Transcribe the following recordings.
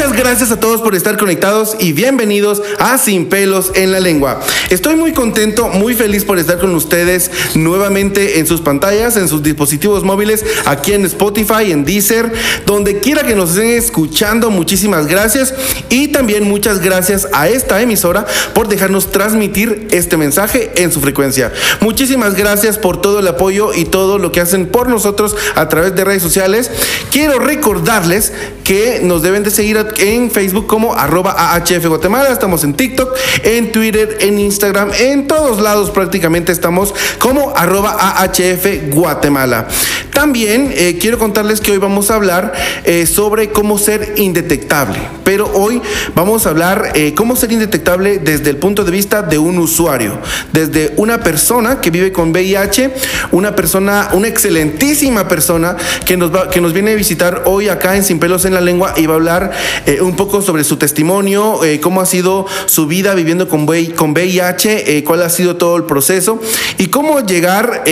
Muchas gracias a todos por estar conectados y bienvenidos a Sin pelos en la lengua. Estoy muy contento, muy feliz por estar con ustedes nuevamente en sus pantallas, en sus dispositivos móviles, aquí en Spotify, en Deezer, donde quiera que nos estén escuchando. Muchísimas gracias y también muchas gracias a esta emisora por dejarnos transmitir este mensaje en su frecuencia. Muchísimas gracias por todo el apoyo y todo lo que hacen por nosotros a través de redes sociales. Quiero recordarles que nos deben de seguir en Facebook como arroba AHF Guatemala, estamos en TikTok, en Twitter, en Instagram, en todos lados prácticamente estamos como arroba AHF Guatemala. También eh, quiero contarles que hoy vamos a hablar eh, sobre cómo ser indetectable, pero hoy vamos a hablar eh, cómo ser indetectable desde el punto de vista de un usuario, desde una persona que vive con VIH, una persona, una excelentísima persona que nos, va, que nos viene a visitar hoy acá en Sin Pelos en la Lengua y va a hablar un poco sobre su testimonio, cómo ha sido su vida viviendo con, VIH, cuál ha sido todo el proceso y cómo llegar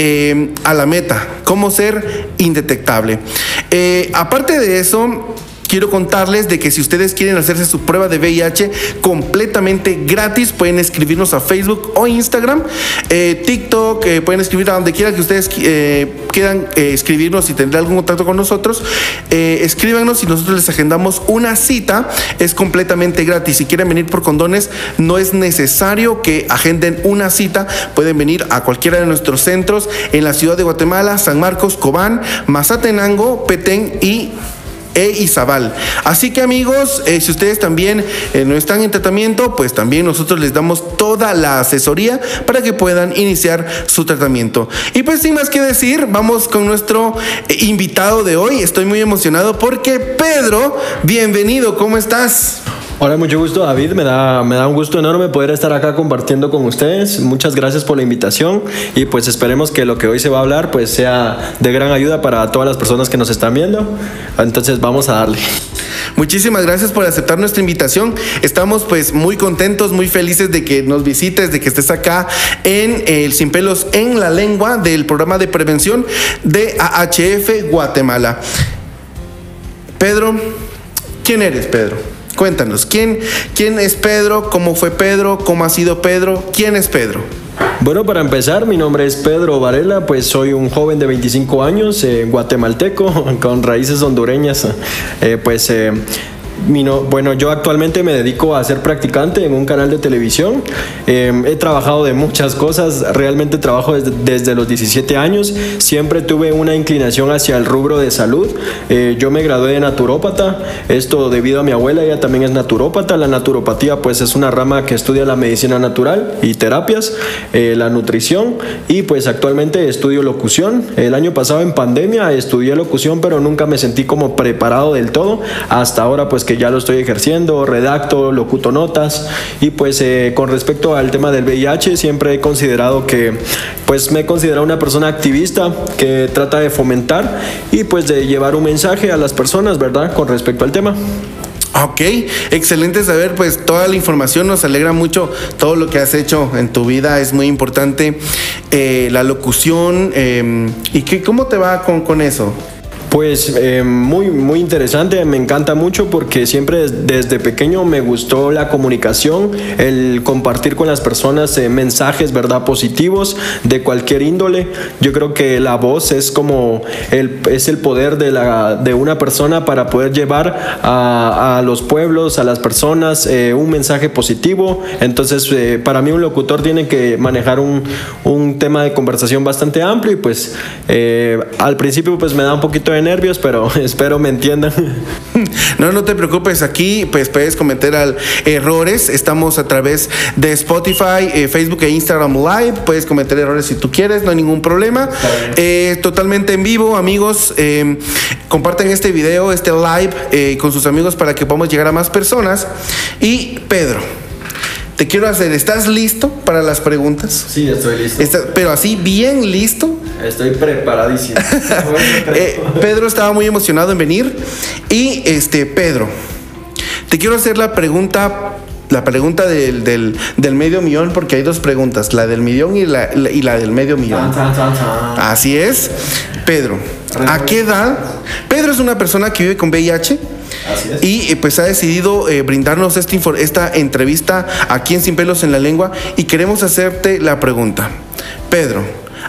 a la meta, cómo ser indetectable. Eh, aparte de eso, quiero contarles de que si ustedes quieren hacerse su prueba de VIH completamente gratis, pueden escribirnos a Facebook o Instagram, eh, TikTok, eh, pueden escribir a donde quiera que ustedes quieran escribirnos y tener algún contacto con nosotros. escríbanos y nosotros les agendamos una cita. Es completamente gratis. Si quieren venir por condones, no es necesario que agenden una cita. Pueden venir a cualquiera de nuestros centros en la ciudad de Guatemala, San Marcos, Cobán, Mazatenango, Petén y e Izabal. Así que amigos, eh, si ustedes también eh, no están en tratamiento, pues también nosotros les damos toda la asesoría para que puedan iniciar su tratamiento. Y pues sin más que decir, vamos con nuestro eh, invitado de hoy. Estoy muy emocionado porque Pedro, bienvenido, ¿cómo estás? Hola, mucho gusto David, me da, me da un gusto enorme poder estar acá compartiendo con ustedes. Muchas gracias por la invitación y pues esperemos que lo que hoy se va a hablar pues sea de gran ayuda para todas las personas que nos están viendo. Entonces vamos a darle. Muchísimas gracias por aceptar nuestra invitación. Estamos pues muy contentos, muy felices de que nos visites, de que estés acá en el Sin Pelos en la Lengua del programa de prevención de AHF Guatemala. Pedro, ¿quién eres Pedro? Cuéntanos, ¿quién, ¿quién es Pedro? ¿Cómo fue Pedro? ¿Cómo ha sido Pedro? ¿Quién es Pedro? Bueno, para empezar, mi nombre es Pedro Varela, pues soy un joven de 25 años, eh, guatemalteco, con raíces hondureñas. Eh, pues eh, bueno, yo actualmente me dedico a ser practicante en un canal de televisión. Em, he trabajado de muchas cosas, realmente trabajo desde, los 17 años. Siempre tuve una inclinación hacia el rubro de salud. Eh, yo me gradué de naturópata, esto debido a mi abuela, ella también es naturópata. La naturopatía pues es una rama que estudia la medicina natural y terapias, eh, la nutrición y pues actualmente estudio locución. El año pasado en pandemia estudié locución, pero nunca me sentí como preparado del todo. Hasta ahora pues que ya lo estoy ejerciendo, redacto, locuto notas y pues eh, con respecto al tema del VIH siempre he considerado que pues me considero una persona activista que trata de fomentar y pues de llevar un mensaje a las personas, ¿verdad? Con respecto al tema. Ok, excelente saber, pues toda la información nos alegra mucho, todo lo que has hecho en tu vida es muy importante, eh, la locución, em, ¿y qué, cómo te va con, con eso? Pues eh, muy, muy interesante, me encanta mucho porque siempre desde pequeño me gustó la comunicación, el compartir con las personas eh, mensajes, ¿verdad? Positivos de cualquier índole. Yo creo que la voz es como el, es el poder de, la, de una persona para poder llevar a, a los pueblos, a las personas, eh, un mensaje positivo. Entonces, para mí un locutor tiene que manejar un, un, tema de conversación bastante amplio y pues al principio pues me da un poquito de nervios, pero espero me entiendan. No, no te preocupes, aquí pues puedes cometer al errores. Estamos a través de Spotify, eh, Facebook e Instagram Live. Puedes cometer errores si tú quieres, no hay ningún problema. Eh, totalmente en vivo, amigos. Eh, comparten este video, este live con sus amigos para que podamos llegar a más personas. Y Pedro te quiero hacer, ¿estás listo para las preguntas? Sí, estoy listo. pero así, bien listo. Estoy preparadísimo. Eh, Pedro estaba muy emocionado en venir. Y este, Pedro, te quiero hacer la pregunta. La pregunta del, del, medio millón, porque hay dos preguntas, la del millón y la, y la del medio millón. Así es. Pedro, ¿a qué edad? Pedro es una persona que vive con VIH. Y eh, pues ha decidido eh, brindarnos esta, esta entrevista aquí en Sin Pelos en la Lengua y queremos hacerte la pregunta. Pedro,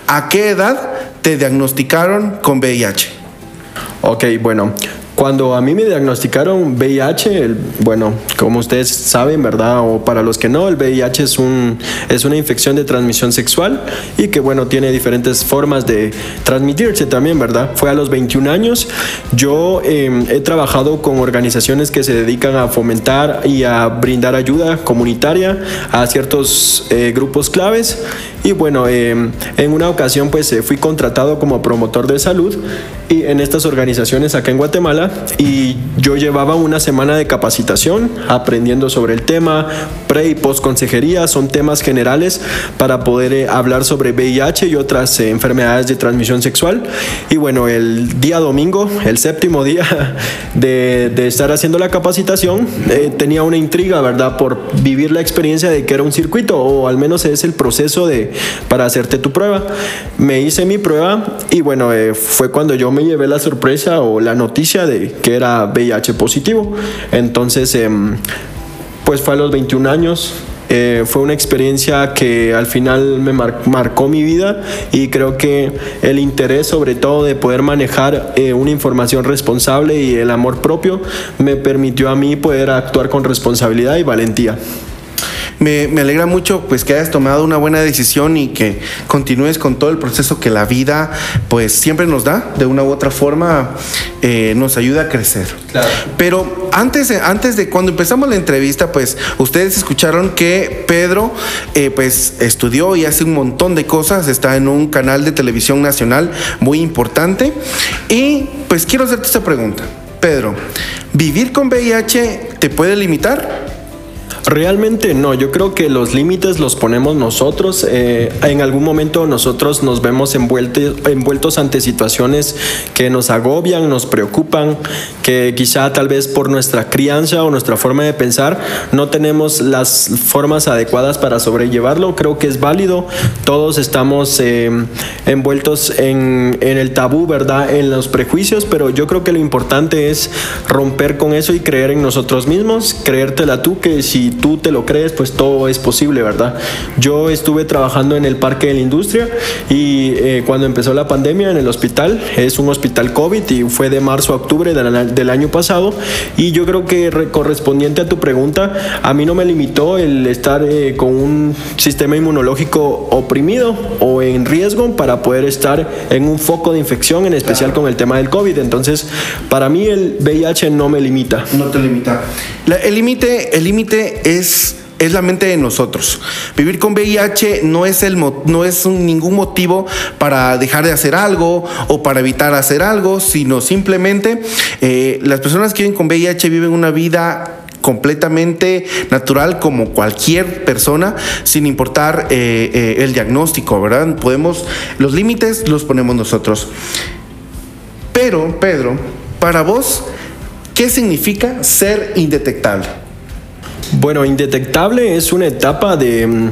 ¿a qué edad te diagnosticaron con VIH? Ok, bueno, cuando a mí me diagnosticaron VIH, bueno, como ustedes saben, ¿verdad? O para los que no, el VIH es, un, es una infección de transmisión sexual y que, bueno, tiene diferentes formas de transmitirse también, ¿verdad? Fue a los 21 años. Yo em, he trabajado con organizaciones que se dedican a fomentar y a brindar ayuda comunitaria a ciertos eh, grupos claves y bueno, em, en una ocasión pues eh, fui contratado como promotor de salud y en estas organizaciones acá en Guatemala y yo llevaba una semana de capacitación aprendiendo sobre el tema, pre y post consejería, son temas generales para poder eh, hablar sobre VIH y otras eh, enfermedades de transmisión sexual. Y bueno, el día domingo, el séptimo día de, de estar haciendo la capacitación, tenía una intriga, ¿verdad? Por vivir la experiencia de que era un circuito o al menos es el proceso de para hacerte tu prueba. Me hice mi prueba y bueno, eh, fue cuando yo me llevé la sorpresa o la noticia de que era VIH positivo. Entonces, em, pues fue a los 21 años, eh, fue una experiencia que al final me marcó mi vida y creo que el interés sobre todo de poder manejar eh, una información responsable y el amor propio me permitió a mí poder actuar con responsabilidad y valentía. Me, alegra mucho pues que hayas tomado una buena decisión y que continúes con todo el proceso que la vida pues siempre nos da, de una u otra forma eh, nos ayuda a crecer. Pero antes, antes de cuando empezamos la entrevista, pues ustedes escucharon que Pedro eh, pues estudió y hace un montón de cosas, está en un canal de televisión nacional muy importante y pues quiero hacerte esta pregunta. Pedro, ¿vivir con VIH te puede limitar? Realmente no, yo creo que los límites los ponemos nosotros. Eh, en algún momento nosotros nos vemos envueltos, ante situaciones que nos agobian, nos preocupan, que quizá tal vez por nuestra crianza o nuestra forma de pensar no tenemos las formas adecuadas para sobrellevarlo. Creo que es válido. Todos estamos eh, envueltos en, en el tabú, ¿verdad? En los prejuicios, pero yo creo que lo importante es romper con eso y creer en nosotros mismos, creértela tú que si tú te lo crees, pues todo es posible, ¿verdad? Yo estuve trabajando en el Parque de la Industria y eh, cuando empezó la pandemia en el hospital, es un hospital COVID y fue de marzo a octubre del, año pasado y yo creo que correspondiente a tu pregunta, a mí no me limitó el estar eh, con un sistema inmunológico oprimido o en riesgo para poder estar en un foco de infección, en especial con el tema del COVID. Entonces, para mí el VIH no me limita. No te limita. el límite el límite es es la mente de nosotros. Vivir con VIH no es, el, no es ningún motivo para dejar de hacer algo o para evitar hacer algo, sino simplemente eh, las personas que viven con VIH viven una vida completamente natural como cualquier persona sin importar eh, eh, el diagnóstico, ¿verdad? Podemos, los límites los ponemos nosotros. Pero, Pedro, para vos, ¿qué significa ser indetectable? Bueno, indetectable es una etapa de,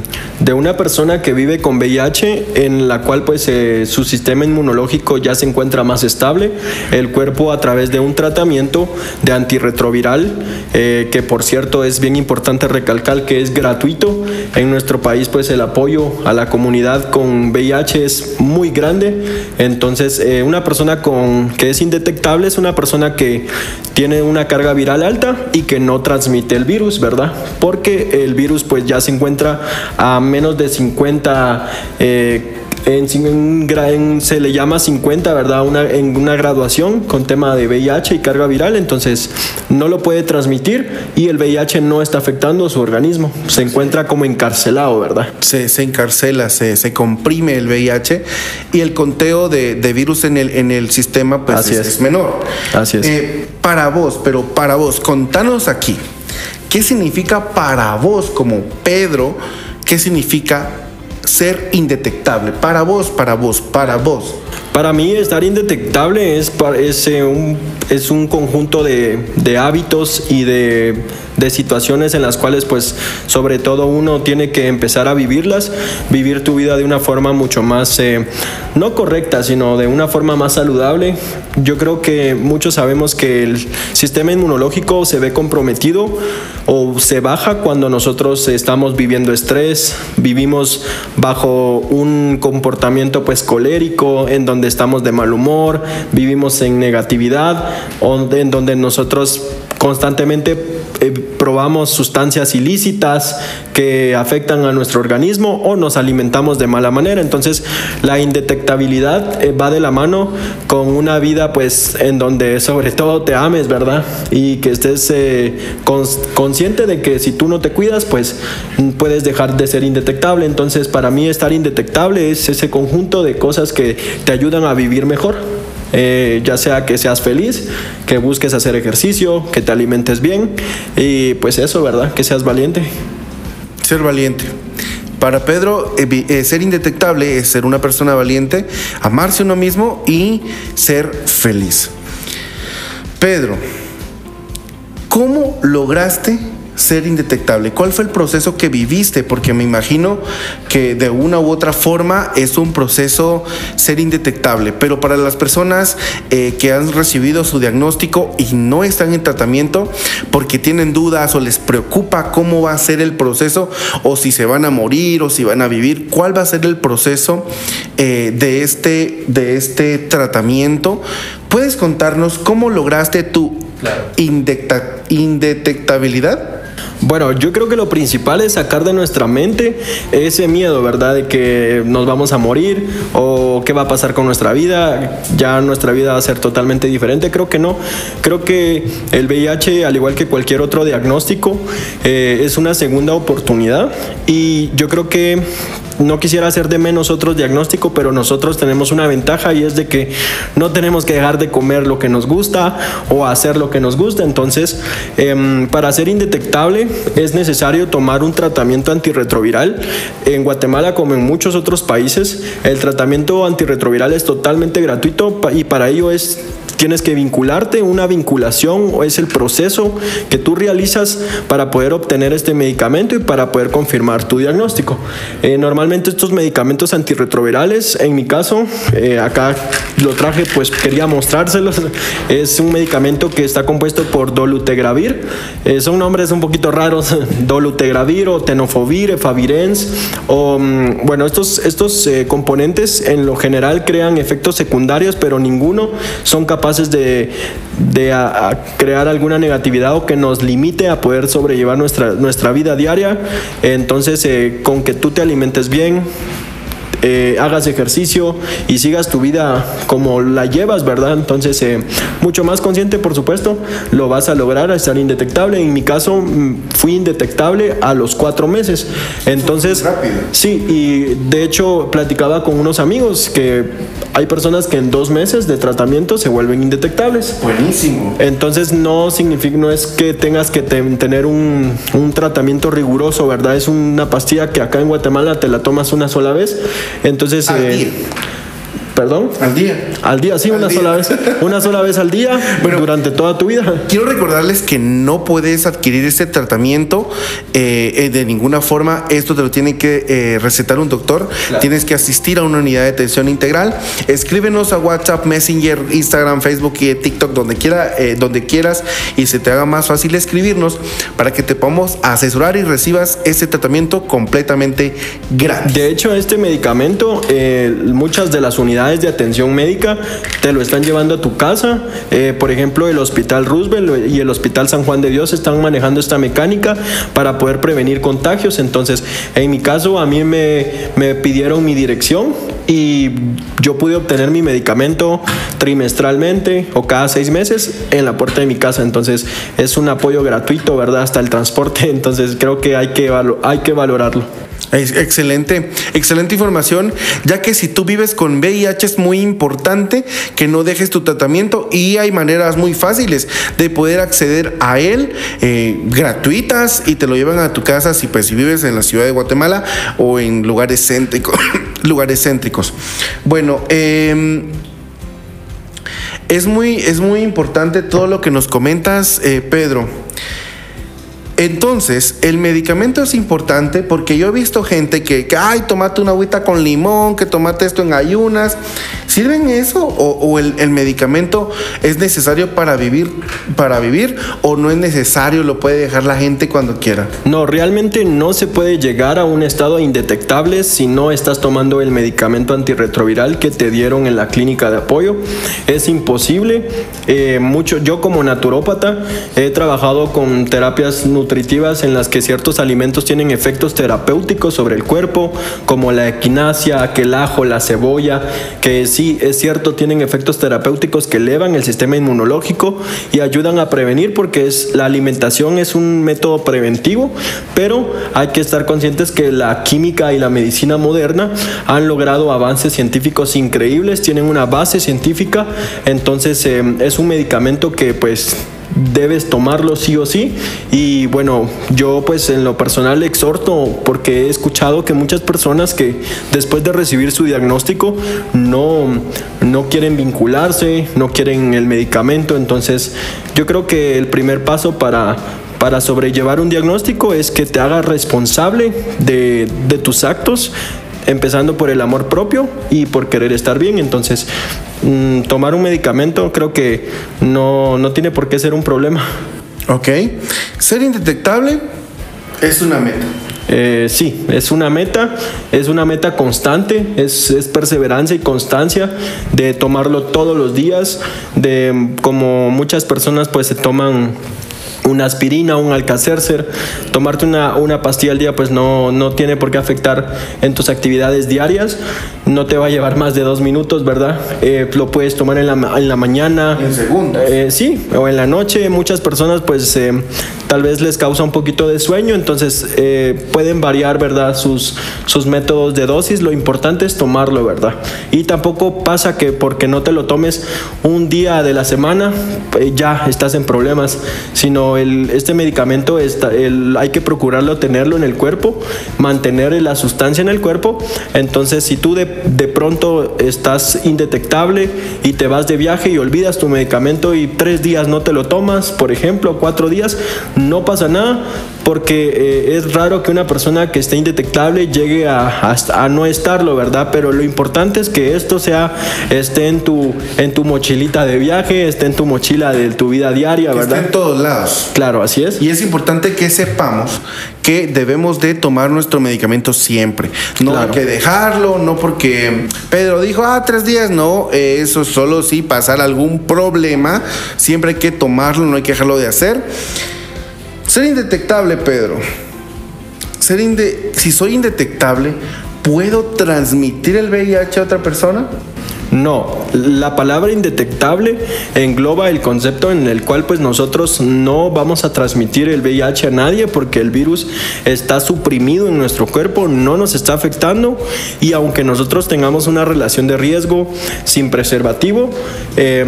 una persona que vive con VIH en la cual pues eh, su sistema inmunológico ya se encuentra más estable, el cuerpo a través de un tratamiento de antirretroviral, eh, que por cierto es bien importante recalcar que es gratuito. En nuestro país pues el apoyo a la comunidad con VIH es muy grande, entonces eh, una persona con, que es indetectable es una persona que tiene una carga viral alta y que no transmite el virus, ¿verdad? Porque el virus pues ya se encuentra a menos de 50 eh, en, se le llama 50, ¿verdad? Una, en una graduación con tema de VIH y carga viral, entonces no lo puede transmitir y el VIH no está afectando a su organismo, se encuentra como encarcelado, ¿verdad? Se, se encarcela, se, se, comprime el VIH y el conteo de, de virus en el, en el sistema pues es, menor. Así es. Eh, para vos, pero para vos, contanos aquí. ¿Qué significa para vos como Pedro? ¿Qué significa ser indetectable? Para vos, para vos, para vos. Para mí estar indetectable es, es, eh, un, es un conjunto de, de hábitos y de, de, situaciones en las cuales pues sobre todo uno tiene que empezar a vivirlas, vivir tu vida de una forma mucho más, eh, no correcta, sino de una forma más saludable. Yo creo que muchos sabemos que el sistema inmunológico se ve comprometido o se baja cuando nosotros estamos viviendo estrés, vivimos bajo un comportamiento pues colérico en donde estamos de mal humor, vivimos en negatividad, en donde nosotros constantemente eh, probamos sustancias ilícitas que afectan a nuestro organismo o nos alimentamos de mala manera. Entonces la indetectabilidad eh, va de la mano con una vida pues en donde sobre todo te ames, ¿verdad? Y que estés eh, consciente de que si tú no te cuidas pues puedes dejar de ser indetectable. Entonces para mí estar indetectable es ese conjunto de cosas que te ayudan a vivir mejor. Eh, ya sea que seas feliz, que busques hacer ejercicio, que te alimentes bien y pues eso, ¿verdad? Que seas valiente. Ser valiente. Para Pedro, eh, ser indetectable es ser una persona valiente, amarse uno mismo y ser feliz. Pedro, ¿cómo lograste ser indetectable? ¿Cuál fue el proceso que viviste? Porque me imagino que de una u otra forma es un proceso ser indetectable, pero para las personas eh, que han recibido su diagnóstico y no están en tratamiento porque tienen dudas o les preocupa cómo va a ser el proceso o si se van a morir o si van a vivir, ¿cuál va a ser el proceso eh, de, este, de este tratamiento? ¿Puedes contarnos cómo lograste tu indetectabilidad? Bueno, yo creo que lo principal es sacar de nuestra mente ese miedo, ¿verdad? De que nos vamos a morir o qué va a pasar con nuestra vida, ya nuestra vida va a ser totalmente diferente. Creo que no. Creo que el VIH, al igual que cualquier otro diagnóstico, eh, es una segunda oportunidad y yo creo que no quisiera hacer de menos otros diagnósticos, pero nosotros tenemos una ventaja y es de que no tenemos que dejar de comer lo que nos gusta o hacer lo que nos gusta. Entonces, em, para ser indetectable es necesario tomar un tratamiento antirretroviral. En Guatemala, como en muchos otros países, el tratamiento antirretroviral es totalmente gratuito y para ello es Tienes que vincularte, una vinculación es el proceso que tú realizas para poder obtener este medicamento y para poder confirmar tu diagnóstico. Eh, normalmente estos medicamentos antirretrovirales, en mi caso, eh, acá lo traje, pues quería mostrárselos. Es un medicamento que está compuesto por dolutegravir. Eh, son nombres un poquito raros, dolutegravir o tenofovir, efavirenz. O, mm, bueno, estos, estos componentes en lo general crean efectos secundarios, pero ninguno son capaces de, crear alguna negatividad o que nos limite a poder sobrellevar nuestra, nuestra vida diaria. Entonces, eh, con que tú te alimentes bien, eh, hagas ejercicio y sigas tu vida como la llevas, ¿verdad? Entonces, eh, mucho más consciente, por supuesto, lo vas a lograr a estar indetectable. En mi caso, mm, fui indetectable a los cuatro meses. Entonces, sí, y de hecho, platicaba con unos amigos que hay personas que en dos meses de tratamiento se vuelven indetectables. Buenísimo. Entonces, no significa, no es que tengas que tener un, un tratamiento riguroso, ¿verdad? Es una pastilla que acá en Guatemala te la tomas una sola vez entonces... Eh, ¿Perdón? Al día. Al día, sí, una sola vez. Una sola vez al día durante toda tu vida. Quiero recordarles que no puedes adquirir este tratamiento eh, eh, de ninguna forma. Esto te lo tiene que eh, recetar un doctor. Tienes que asistir a una unidad de atención integral. Escríbenos a WhatsApp, Messenger, Instagram, Facebook y TikTok, donde, quiera, donde quieras y se te haga más fácil escribirnos para que te podamos asesorar y recibas este tratamiento completamente gratis. De hecho, este medicamento, muchas de las unidades de atención médica te lo están llevando a tu casa. Eh, por ejemplo, el Hospital Roosevelt y el Hospital San Juan de Dios están manejando esta mecánica para poder prevenir contagios. Entonces, en mi caso, a mí me, me pidieron mi dirección y yo pude obtener mi medicamento trimestralmente o cada seis meses en la puerta de mi casa. Entonces, es un apoyo gratuito, ¿verdad? Hasta el transporte. Entonces, creo que, hay que valorarlo. Excelente, excelente información, ya que si tú vives con VIH es muy importante que no dejes tu tratamiento y hay maneras muy fáciles de poder acceder a él eh, gratuitas y te lo llevan a tu casa si, pues, si vives en la ciudad de Guatemala o en lugares céntricos. lugares céntricos. Bueno, eh, es, muy, es muy importante todo lo que nos comentas, eh, Pedro. Entonces, el medicamento es importante porque yo he visto gente que, ay, tomate una agüita con limón, que tomate esto en ayunas. ¿Sirven eso? ¿O, el, medicamento es necesario para vivir, para vivir o no es necesario? ¿Lo puede dejar la gente cuando quiera? No, realmente no se puede llegar a un estado indetectable si no estás tomando el medicamento antirretroviral que te dieron en la clínica de apoyo. Es imposible. Eh, yo como naturópata he trabajado con terapias nutricionales nutritivas en las que ciertos alimentos tienen efectos terapéuticos sobre el cuerpo, como la equinacia, que el ajo, la cebolla, que sí es cierto tienen efectos terapéuticos que elevan el sistema inmunológico y ayudan a prevenir porque es la alimentación es un método preventivo, pero hay que estar conscientes que la química y la medicina moderna han logrado avances científicos increíbles, tienen una base científica, entonces eh, es un medicamento que pues debes tomarlo sí o sí. Y bueno, yo pues en lo personal exhorto porque he escuchado que muchas personas que después de recibir su diagnóstico no, no quieren vincularse, no quieren el medicamento. Entonces yo creo que el primer paso para, para sobrellevar un diagnóstico es que te hagas responsable de, de tus actos empezando por el amor propio y por querer estar bien. Entonces, mm, tomar un medicamento creo que no, no tiene por qué ser un problema. Ok. Ser indetectable es una meta. Eh, sí, es una meta, es una meta constante, es, es, perseverancia y constancia de tomarlo todos los días, de como muchas personas pues se toman una aspirina, un alcacercer, tomarte una, una pastilla al día pues no, no tiene por qué afectar en tus actividades diarias, no te va a llevar más de dos minutos, ¿verdad? Eh, lo puedes tomar en la, en la mañana. En segundos. Eh, sí, o en la noche. Muchas personas pues eh, tal vez les causa un poquito de sueño, entonces pueden variar, ¿verdad? Sus, sus métodos de dosis, lo importante es tomarlo, ¿verdad? Y tampoco pasa que porque no te lo tomes un día de la semana, ya estás en problemas, sino el, este medicamento está, el, hay que procurarlo tenerlo en el cuerpo, mantener la sustancia en el cuerpo. Entonces, si tú de, de pronto estás indetectable y te vas de viaje y olvidas tu medicamento y tres días no te lo tomas, por ejemplo, cuatro días, no pasa nada porque eh, es raro que una persona que esté indetectable llegue a, a, a, no estarlo, ¿verdad? Pero lo importante es que esto sea, esté en tu, en tu mochilita de viaje, esté en tu mochila de tu vida diaria, ¿verdad? Está en todos lados. Claro, así es. Y es importante que sepamos que debemos de tomar nuestro medicamento siempre. No claro. hay que dejarlo, no porque Pedro dijo, ah, tres días, no, eh, eso solo si pasar algún problema, siempre hay que tomarlo, no hay que dejarlo de hacer. Ser indetectable, Pedro. Ser inde si soy indetectable, ¿puedo transmitir el VIH a otra persona? No, la palabra indetectable engloba el concepto en el cual pues nosotros no vamos a transmitir el VIH a nadie porque el virus está suprimido en nuestro cuerpo, no nos está afectando y aunque nosotros tengamos una relación de riesgo sin preservativo, eh,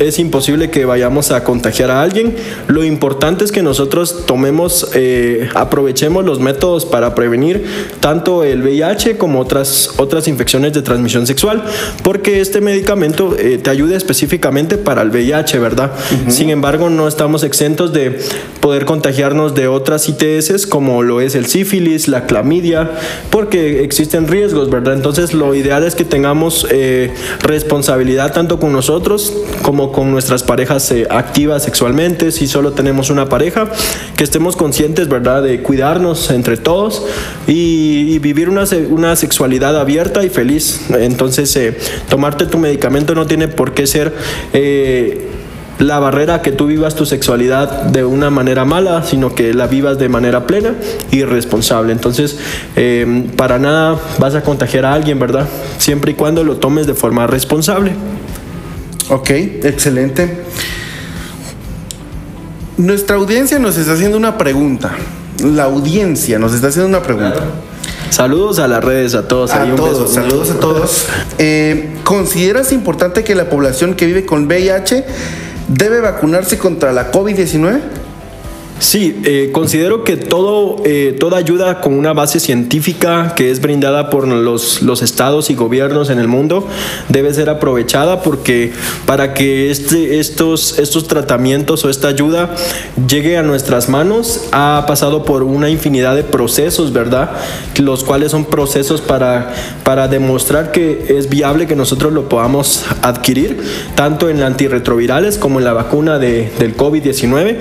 es imposible que vayamos a contagiar a alguien. Lo importante es que nosotros tomemos, eh, aprovechemos los métodos para prevenir tanto el VIH como otras, otras infecciones de transmisión sexual porque este medicamento eh, te ayuda específicamente para el VIH, ¿verdad? Uh -huh. Sin embargo, no estamos exentos de poder contagiarnos de otras ITS como lo es el sífilis, la clamidia, porque existen riesgos, ¿verdad? Entonces, lo ideal es que tengamos eh, responsabilidad tanto con nosotros como con nuestras parejas eh, activas sexualmente, si solo tenemos una pareja, que estemos conscientes, ¿verdad?, de cuidarnos entre todos y, y vivir una, una, sexualidad abierta y feliz. Entonces, eh, tomarte tu medicamento no tiene por qué ser eh, la barrera que tú vivas tu sexualidad de una manera mala, sino que la vivas de manera plena y responsable. Entonces, eh, para nada vas a contagiar a alguien, ¿verdad? Siempre y cuando lo tomes de forma responsable. Ok, excelente. Nuestra audiencia nos está haciendo una pregunta. La audiencia nos está haciendo una pregunta. Claro. Saludos a las redes, a todos. A todos, saludos a todos. Eh, ¿Consideras importante que la población que vive con VIH debe vacunarse contra la COVID-19? Sí, eh, considero que todo, eh, toda ayuda con una base científica que es brindada por los, los, estados y gobiernos en el mundo debe ser aprovechada porque para que este, estos, estos tratamientos o esta ayuda llegue a nuestras manos ha pasado por una infinidad de procesos, ¿verdad? Los cuales son procesos para, para demostrar que es viable que nosotros lo podamos adquirir, tanto en antirretrovirales como en la vacuna de, del COVID-19.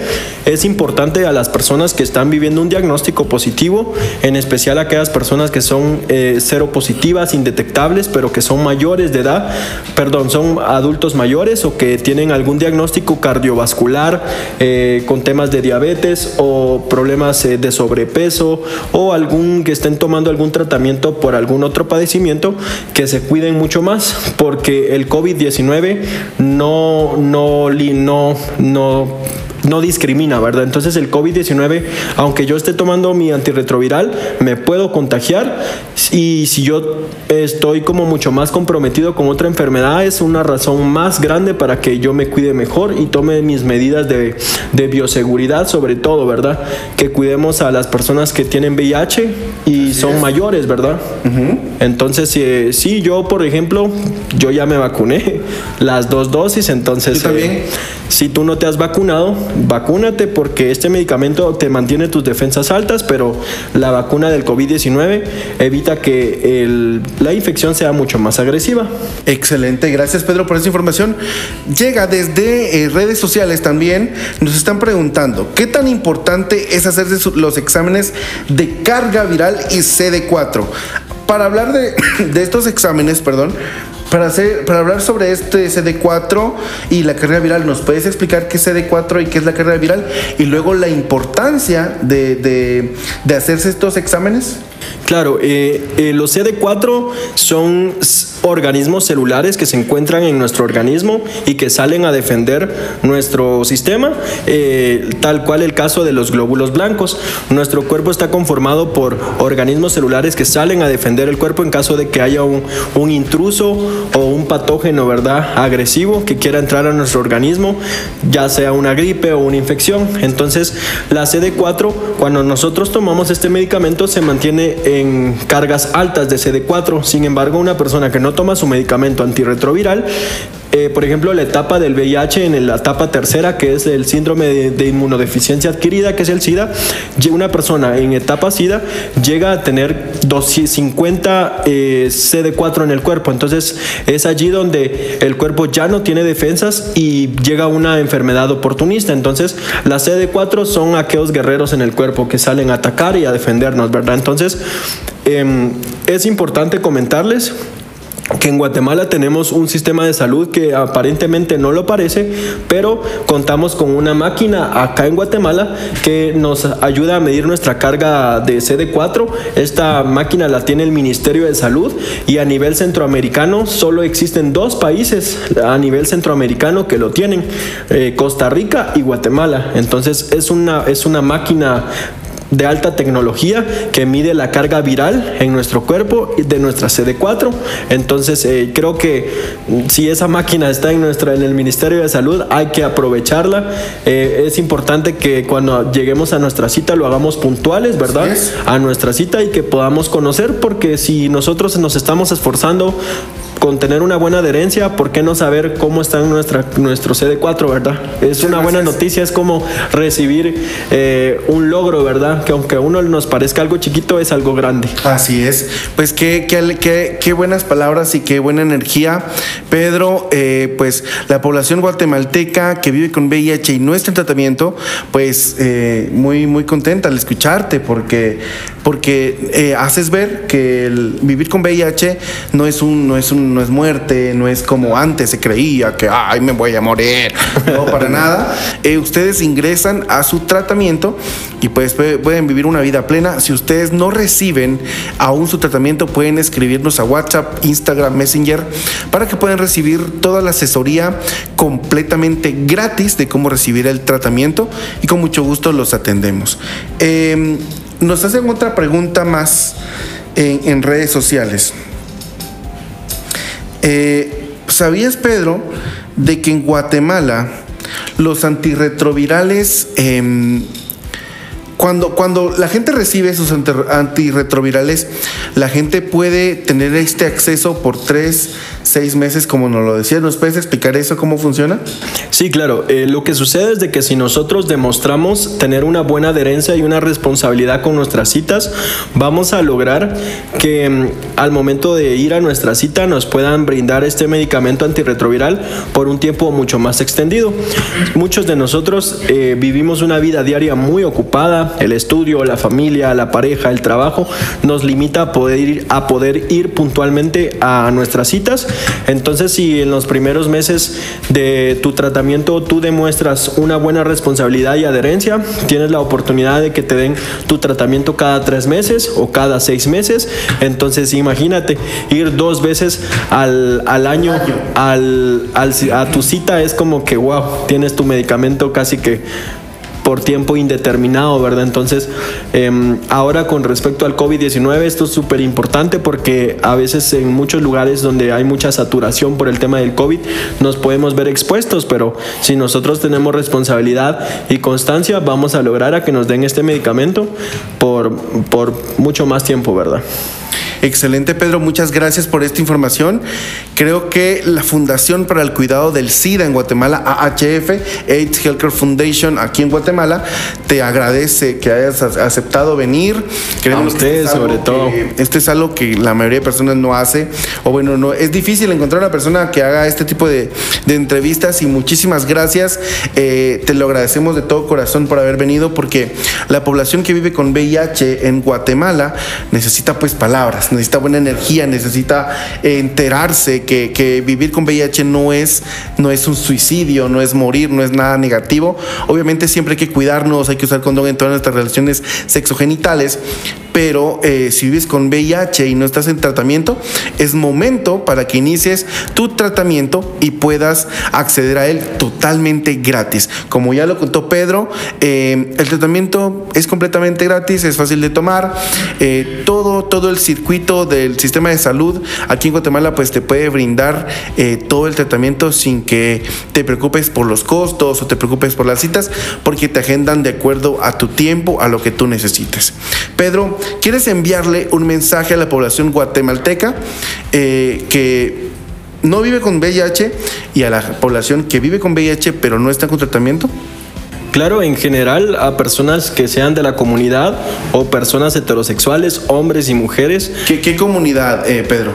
Es importante a las personas que están viviendo un diagnóstico positivo, en especial aquellas personas que son eh, cero positivas, indetectables, pero que son mayores de edad, perdón, son adultos mayores o que tienen algún diagnóstico cardiovascular eh, con temas de diabetes o problemas eh, de sobrepeso o algún que estén tomando algún tratamiento por algún otro padecimiento, que se cuiden mucho más porque el COVID-19 no, no, no, no no discrimina, ¿verdad? Entonces el COVID-19, aunque yo esté tomando mi antirretroviral, me puedo contagiar y si yo estoy como mucho más comprometido con otra enfermedad, es una razón más grande para que yo me cuide mejor y tome mis medidas de, bioseguridad sobre todo, ¿verdad? Que cuidemos a las personas que tienen VIH y son mayores, ¿verdad? Entonces, eh, sí, yo, por ejemplo, yo ya me vacuné las dos dosis, entonces... también? Si tú no te has vacunado, vacúnate porque este medicamento te mantiene tus defensas altas, pero la vacuna del COVID-19 evita que la infección sea mucho más agresiva. Excelente, gracias Pedro por esa información. Llega desde eh, redes sociales también, nos están preguntando, ¿qué tan importante es hacerse los exámenes de carga viral y CD4? Para hablar de, de estos exámenes, perdón, para, hacer, para hablar sobre este CD4 y la carrera viral, ¿nos puedes explicar qué es CD4 y qué es la carrera viral? Y luego la importancia de, de, hacerse estos exámenes. Claro, eh, eh, los CD4 son organismos celulares que se encuentran en nuestro organismo y que salen a defender nuestro sistema, eh, tal cual el caso de los glóbulos blancos. Nuestro cuerpo está conformado por organismos celulares que salen a defender el cuerpo en caso de que haya un, un intruso o un patógeno, ¿verdad? Agresivo que quiera entrar a nuestro organismo, ya sea una gripe o una infección. Entonces, la CD4, cuando nosotros tomamos este medicamento, se mantiene en cargas altas de CD4. Sin embargo, una persona que no toma su medicamento antirretroviral eh, por ejemplo, la etapa del VIH en la etapa tercera, que es el síndrome de, inmunodeficiencia adquirida, que es el SIDA, una persona en etapa SIDA llega a tener 250 eh, CD4 en el cuerpo. Entonces es allí donde el cuerpo ya no tiene defensas y llega una enfermedad oportunista. Entonces las CD4 son aquellos guerreros en el cuerpo que salen a atacar y a defendernos, ¿verdad? Entonces em, es importante comentarles que en Guatemala tenemos un sistema de salud que aparentemente no lo parece, pero contamos con una máquina acá en Guatemala que nos ayuda a medir nuestra carga de CD4. Esta máquina la tiene el Ministerio de Salud y a nivel centroamericano solo existen dos países a nivel centroamericano que lo tienen, eh, Costa Rica y Guatemala. Entonces es una, es una máquina de alta tecnología que mide la carga viral en nuestro cuerpo de nuestra CD4. Entonces eh, creo que si esa máquina está en, nuestra, en el Ministerio de Salud hay que aprovecharla. Eh, es importante que cuando lleguemos a nuestra cita lo hagamos puntuales, ¿verdad? A nuestra cita y que podamos conocer porque si nosotros nos estamos esforzando con tener una buena adherencia, ¿por qué no saber cómo está nuestra, nuestro CD4, verdad? Es una buena noticia, es como recibir eh, un logro, ¿verdad? Que aunque a uno nos parezca algo chiquito, es algo grande. Así es. Pues qué, qué, qué, buenas palabras y qué buena energía. Pedro, eh, pues la población guatemalteca que vive con VIH y no está en tratamiento, pues eh, muy, muy contenta al escucharte porque, porque haces ver que el vivir con VIH no es un, no es un no es muerte, no es como antes se creía que, ay, me voy a morir. No, para nada. Eh, ustedes ingresan a su tratamiento y pues pueden vivir una vida plena. Si ustedes no reciben aún su tratamiento, pueden escribirnos a WhatsApp, Instagram, Messenger, para que puedan recibir toda la asesoría completamente gratis de cómo recibir el tratamiento y con mucho gusto los atendemos. Em, nos hacen otra pregunta más en, redes sociales. Eh, ¿Sabías, Pedro, de que en Guatemala los antirretrovirales em, cuando, cuando la gente recibe esos antirretrovirales, la gente puede tener este acceso por tres, seis meses, como nos lo decía. ¿Nos puedes explicar eso, cómo funciona? Sí, claro. Eh, lo que sucede es de que si nosotros demostramos tener una buena adherencia y una responsabilidad con nuestras citas, vamos a lograr que mm, al momento de ir a nuestra cita nos puedan brindar este medicamento antirretroviral por un tiempo mucho más extendido. Muchos de nosotros eh, vivimos una vida diaria muy ocupada, el estudio, la familia, la pareja, el trabajo, nos limita a poder ir, a poder ir puntualmente a nuestras citas. Entonces, si en los primeros meses de tu tratamiento tú demuestras una buena responsabilidad y adherencia, tienes la oportunidad de que te den tu tratamiento cada tres meses o cada seis meses. Entonces, imagínate, ir dos veces al, año al, a tu cita es como que, wow, tienes tu medicamento casi que por tiempo indeterminado, ¿verdad? Entonces, em, ahora con respecto al COVID-19, esto es súper importante porque a veces en muchos lugares donde hay mucha saturación por el tema del COVID, nos podemos ver expuestos, pero si nosotros tenemos responsabilidad y constancia, vamos a lograr a que nos den este medicamento por, por mucho más tiempo, ¿verdad? Excelente, Pedro. Muchas gracias por esta información. Creo que la Fundación para el Cuidado del SIDA en Guatemala, AHF, AIDS Healthcare Foundation, aquí en Guatemala, te agradece que hayas aceptado venir. a ustedes, sobre todo. Este es algo que la mayoría de personas no hace. O bueno, no es difícil encontrar una persona que haga este tipo de, entrevistas y muchísimas gracias. Eh, te lo agradecemos de todo corazón por haber venido porque la población que vive con VIH en Guatemala necesita pues palabras necesita buena energía, necesita enterarse que, vivir con VIH no es, no es un suicidio, no es morir, no es nada negativo. Obviamente siempre hay que cuidarnos, hay que usar condón en todas nuestras relaciones sexogenitales, pero eh, si vives con VIH y no estás en tratamiento, es momento para que inicies tu tratamiento y puedas acceder a él totalmente gratis. Como ya lo contó Pedro, eh, el tratamiento es completamente gratis, es fácil de tomar, eh, todo, todo el circuito del sistema de salud aquí en Guatemala pues te puede brindar todo el tratamiento sin que te preocupes por los costos o te preocupes por las citas, porque te agendan de acuerdo a tu tiempo, a lo que tú necesites. Pedro, ¿Quieres enviarle un mensaje a la población guatemalteca eh, que no vive con VIH y a la población que vive con VIH pero no está con tratamiento? Claro, en general a personas que sean de la comunidad o personas heterosexuales, hombres y mujeres. ¿Qué, comunidad, eh, Pedro?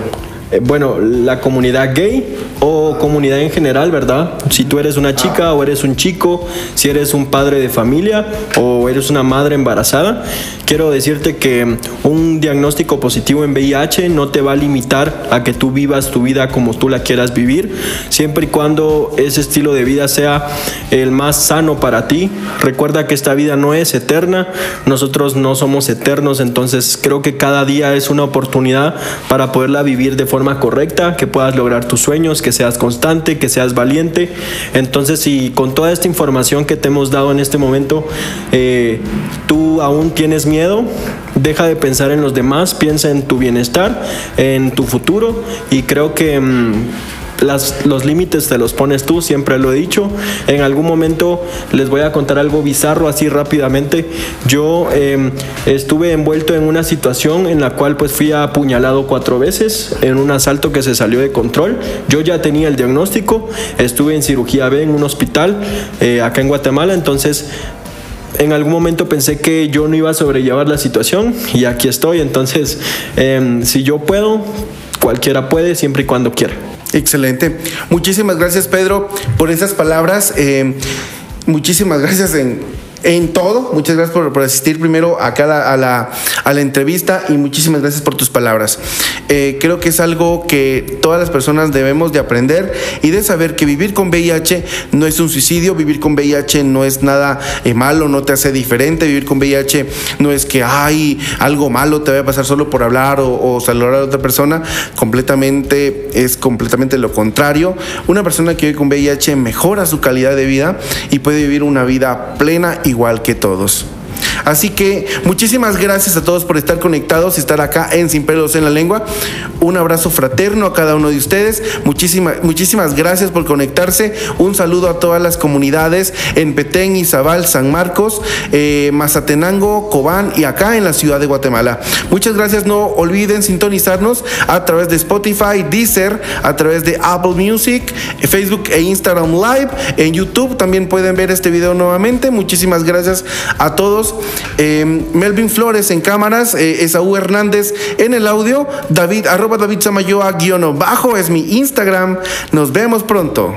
Eh, bueno, la comunidad gay o comunidad en general, ¿verdad? Si tú eres una chica o eres un chico, si eres un padre de familia o eres una madre embarazada, quiero decirte que un diagnóstico positivo en VIH no te va a limitar a que tú vivas tu vida como tú la quieras vivir, siempre y cuando ese estilo de vida sea el más sano para ti. Recuerda que esta vida no es eterna, nosotros no somos eternos, entonces creo que cada día es una oportunidad para poderla vivir de forma correcta, que puedas lograr tus sueños, que seas constante, que seas valiente. Entonces, si con toda esta información que te hemos dado en este momento, eh, tú aún tienes miedo, deja de pensar en los demás, piensa en tu bienestar, en tu futuro y creo que... Los límites te los pones tú, siempre lo he dicho. En algún momento les voy a contar algo bizarro así rápidamente. Yo em, estuve envuelto en una situación en la cual pues fui apuñalado cuatro veces en un asalto que se salió de control. Yo ya tenía el diagnóstico, estuve en cirugía B en un hospital eh, acá en Guatemala, entonces en algún momento pensé que yo no iba a sobrellevar la situación y aquí estoy. Entonces, em, si yo puedo, cualquiera puede, siempre y cuando quiera. Excelente. Muchísimas gracias, Pedro, por esas palabras. Eh, muchísimas gracias en en todo. Muchas gracias por, asistir primero acá a la, a la, entrevista y muchísimas gracias por tus palabras. Eh, creo que es algo que todas las personas debemos de aprender y de saber que vivir con VIH no es un suicidio, vivir con VIH no es nada eh, malo, no te hace diferente, vivir con VIH no es que hay algo malo te vaya a pasar solo por hablar o, o saludar a otra persona, completamente es completamente lo contrario. Una persona que vive con VIH mejora su calidad de vida y puede vivir una vida plena y igual que todos. Así que muchísimas gracias a todos por estar conectados y estar acá en Sin Pelos en la Lengua. Un abrazo fraterno a cada uno de ustedes. Muchísimas, muchísimas gracias por conectarse. Un saludo a todas las comunidades en Petén, Izabal, San Marcos, eh, Mazatenango, Cobán y acá en la ciudad de Guatemala. Muchas gracias. No olviden sintonizarnos a través de Spotify, Deezer, a través de Apple Music, Facebook e Instagram Live. En YouTube también pueden ver este video nuevamente. Muchísimas gracias a todos. Eh, Melvin Flores en cámaras, eh, Esaú Hernández en el audio, David, arroba David Samayoa guion bajo es mi Instagram. Nos vemos pronto.